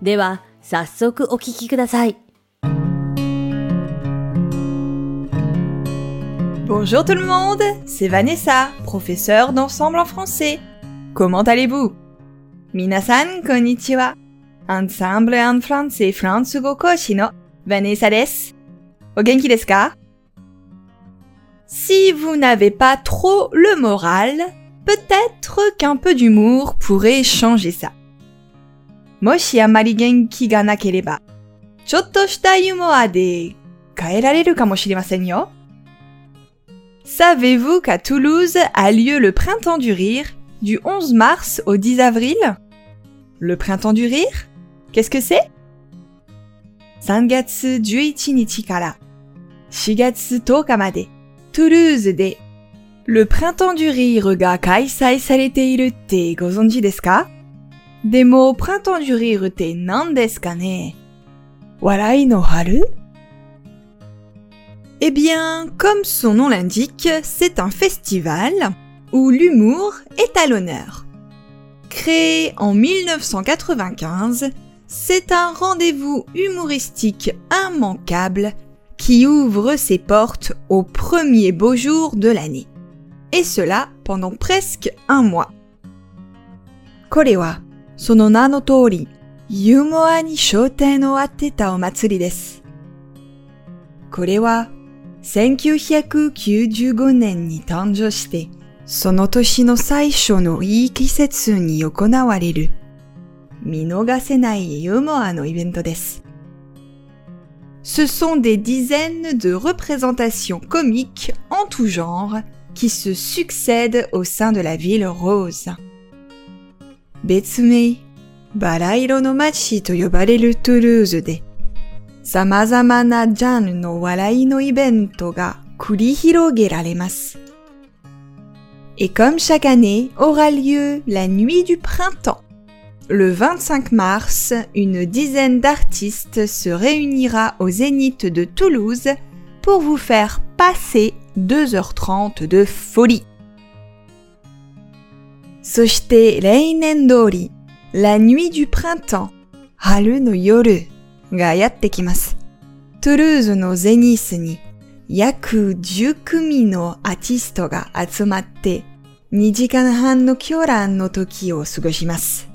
では、早速お聞きください。Bonjour tout le monde, c'est Vanessa, professeure d'ensemble en français. Comment allez-vous? Minasan konnichiwa. Ensemble en français フランス語講師の Vanessa です。お元気ですか Si vous n'avez pas trop le moral, peut-être qu'un peu d'humour pourrait changer ça. もしあまり元気がなければ、ちょっとしたユーモアで変えられるかもしれませんよ。Savez-vous qu'à Toulouse a lieu le printemps du rire du 11 mars au 10 avril Le printemps du rire Qu'est-ce que c'est 3月11日から4月10日まで、トゥルーズで、Le printemps du rire が開催されているってご存知ですか でも、printemps du rire って何ですかね笑いの春 Eh bien, comme son nom l'indique, c'est un festival où l'humour est à l'honneur. Créé en 1995, c'est un rendez-vous humoristique immanquable qui ouvre ses portes au premier beau jour de l'année. Et cela pendant presque un mois. Korewa, sono no tori, yumoa ni shoten o atteta o matsuri desu. 1995年に誕生して、その年の最初のいい季節に行われる、見逃せないユーモアのイベントです。Ce sont des dizaines de représentations comiques en tout genre qui se succèdent au sein de la ville rose. 別名、バラ色の街と呼ばれるトゥルーズで、様々なジャンルの笑いのイベントが繰り広げられます。Et comme chaque année aura lieu la nuit du printemps. Le 25 mars, une dizaine d'artistes se réunira au Zénith de Toulouse pour vous faire passer 2h30 de folie. そして例年通り、la nuit du printemps, 春の夜がやってきます。トゥルーズのゼニスに約10組のアーティストが集まって2時間半の狂乱の時を過ごします。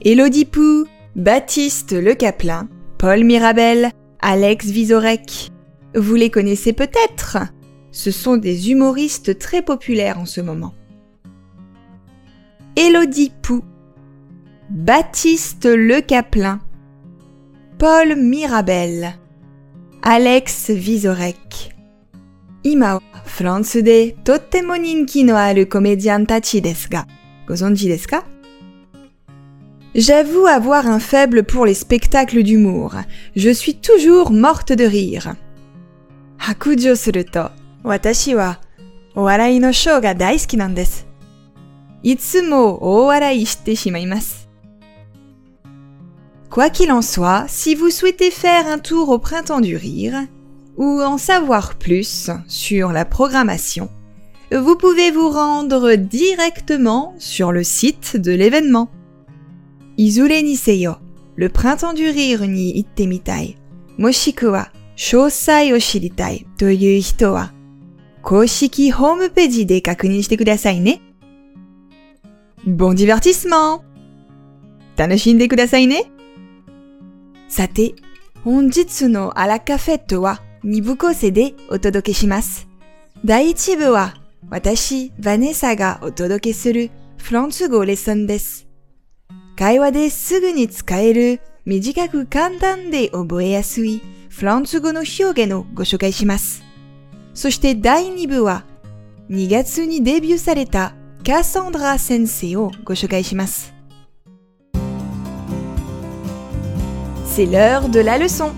Elodie Pou, Baptiste Le Caplin, Paul Mirabel, Alex Vizorek. Vous les connaissez peut-être. Ce sont des humoristes très populaires en ce moment. Elodie Pou, Baptiste Le Caplin, Paul Mirabel, Alex Vizorek. Ima wa France de totemo ninki no aru gozonji? J'avoue avoir un faible pour les spectacles d'humour. Je suis toujours morte de rire. Hakujo suru to, watashi wa owarai no show ga daisuki. Itsumo owarai shite shimaimasu. Quoi qu'il en soit, si vous souhaitez faire un tour au printemps du rire, ou en savoir plus sur la programmation, vous pouvez vous rendre directement sur le site de l'événement. Izure Niseyo, le printemps du rire ni itte mitai, moshiku wa shosai o shiritai toyu hito wa koshiki homepage de kakunin shite kudasai ne. Bon divertissement! 楽しんでくださいね。さて、本日のアラカフェットは2部構成でお届けします。第1部は私、ヴァネサがお届けするフランス語レッスンです。会話ですぐに使える短く簡単で覚えやすいフランス語の表現をご紹介します。そして第2部は2月にデビューされたカサンドラ先生をご紹介します。C'est l'heure de la leçon.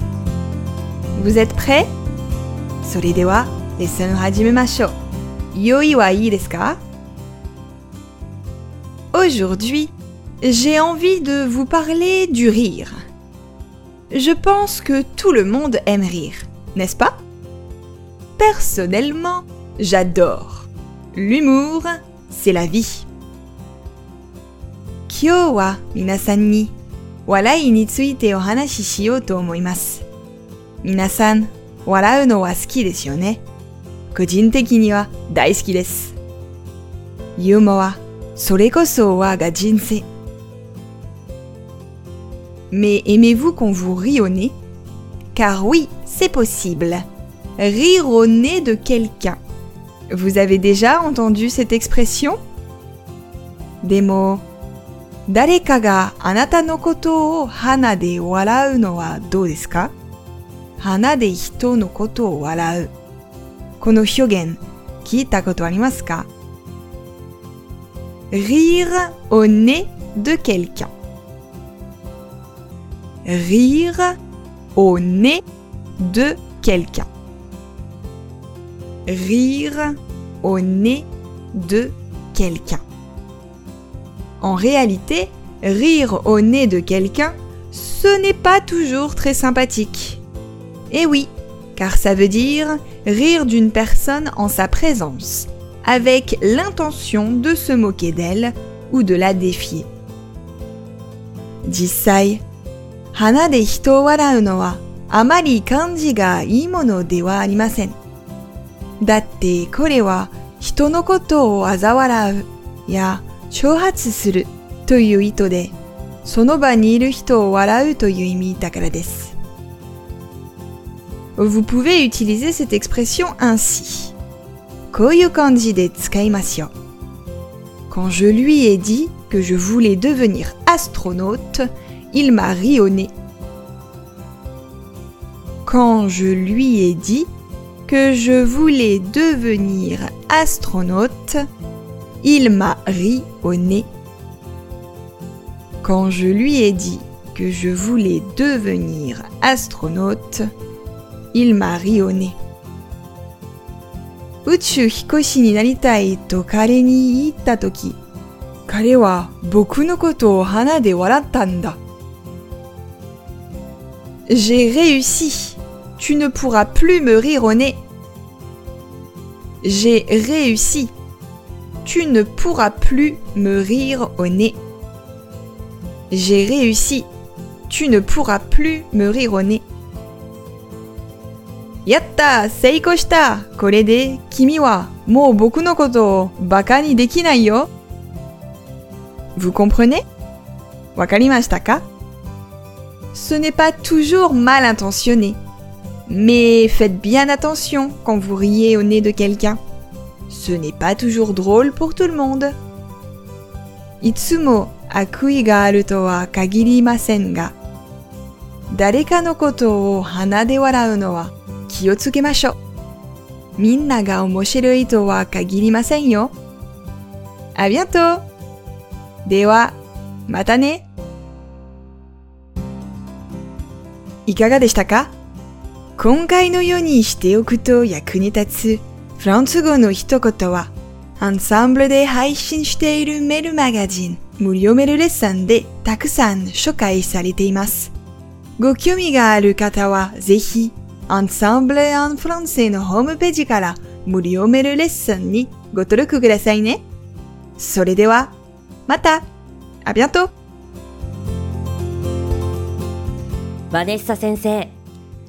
Vous êtes prêts それではレッスンを始めましょう。用意はいいですか Aujourd'hui, j'ai envie de vous parler du rire. Je pense que tout le monde aime rire, n'est-ce pas Personnellement, j'adore. L'humour, c'est la vie. Kyo wa minasan ni warai ni tsuite o hanashi shiyou to omoimasu. Minasan, warau no wa suki desu yo ne. Kujin teki ni wa daisuki desu. Yumo wa sore koso wa ga jinsei. Mais aimez-vous qu'on vous rie au nez? Car oui, c'est possible. Rire au nez de quelqu'un. Vous avez déjà entendu cette expression? Demo, dareka ga anata no koto o hana de warau no wa dou desu ka? Hana de hito no koto o warau. Kono hyogen, kita koto arimasu ka? Rire au nez de quelqu'un. Rire au nez de quelqu'un rire au nez de quelqu'un. En réalité, rire au nez de quelqu'un, ce n'est pas toujours très sympathique. Eh oui, car ça veut dire rire d'une personne en sa présence, avec l'intention de se moquer d'elle ou de la défier. Hana. だってこれは人のことを嘲笑うや挑発するという意図で、その場にいる人を笑うという意味だからです。Vous pouvez utiliser cette expression ainsi. こういう感じで使いますよ。Quand je lui ai dit que je voulais devenir astronaute, il m'a ri au nez. Quand je lui ai dit que je voulais devenir astronaute, il m'a ri au nez. Quand je lui ai dit que je voulais devenir astronaute, il m'a ri au nez. 宇宙飛行士になりたいと彼に言ったとき、彼は僕のことを鼻で笑ったんだ。J'ai réussi. Tu ne pourras plus me rire au nez. J'ai réussi. Tu ne pourras plus me rire au nez. J'ai réussi. Tu ne pourras plus me rire au nez. Yatta, seiko shita. Kore de kimi wa? Mou boku no koto baka ni dekinai yo. Vous comprenez? Wakarimashita ka? Ce n'est pas toujours mal intentionné. Mais faites bien attention quand vous riez au nez de quelqu'un. Ce n'est pas toujours drôle pour tout le monde. いつも悪意があるとは限りませんが、誰かのことを鼻で笑うのは気をつけましょう。みんなが面白いとは限りませんよ。ありがとう。では、またね。いかがでしたか 今回のようにしておくと役に立つフランス語の一言は、アンサンブルで配信しているメールマガジン無料メールレッスンでたくさん紹介されています。ご興味がある方はぜひ、アンサンブル・アン・フランセのホームページから無料メールレッスンにご登録くださいね。それでは、またありがとうバネッサ先生、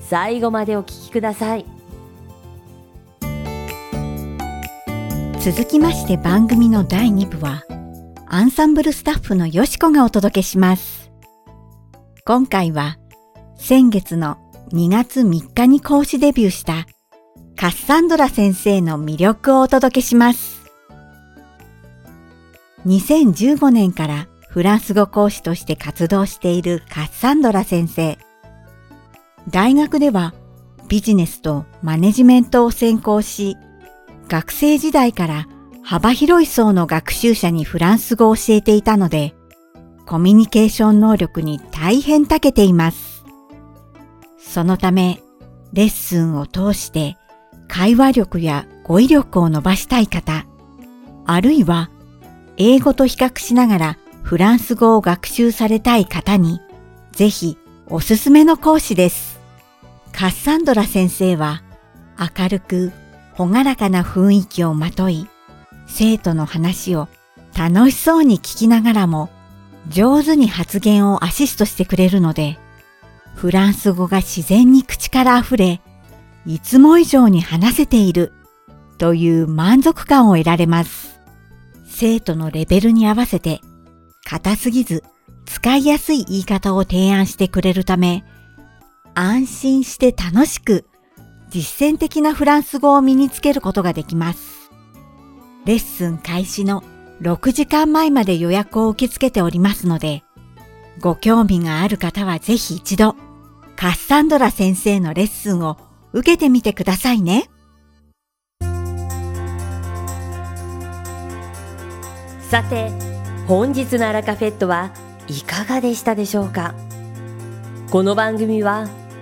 最後までお聞きください。続きまして番組の第2部はアンサンブルスタッフのよしこがお届けします。今回は先月の2月3日に講師デビューしたカッサンドラ先生の魅力をお届けします。2015年からフランス語講師として活動しているカッサンドラ先生。大学ではビジネスとマネジメントを専攻し、学生時代から幅広い層の学習者にフランス語を教えていたので、コミュニケーション能力に大変長けています。そのため、レッスンを通して会話力や語彙力を伸ばしたい方、あるいは英語と比較しながらフランス語を学習されたい方に、ぜひおすすめの講師です。カッサンドラ先生は明るく朗らかな雰囲気をまとい、生徒の話を楽しそうに聞きながらも上手に発言をアシストしてくれるので、フランス語が自然に口から溢れ、いつも以上に話せているという満足感を得られます。生徒のレベルに合わせて、硬すぎず使いやすい言い方を提案してくれるため、安心して楽しく実践的なフランス語を身につけることができます。レッスン開始の6時間前まで予約を受け付けておりますので、ご興味がある方はぜひ一度、カッサンドラ先生のレッスンを受けてみてくださいね。さて、本日のアラカフェットはいかがでしたでしょうか？この番組は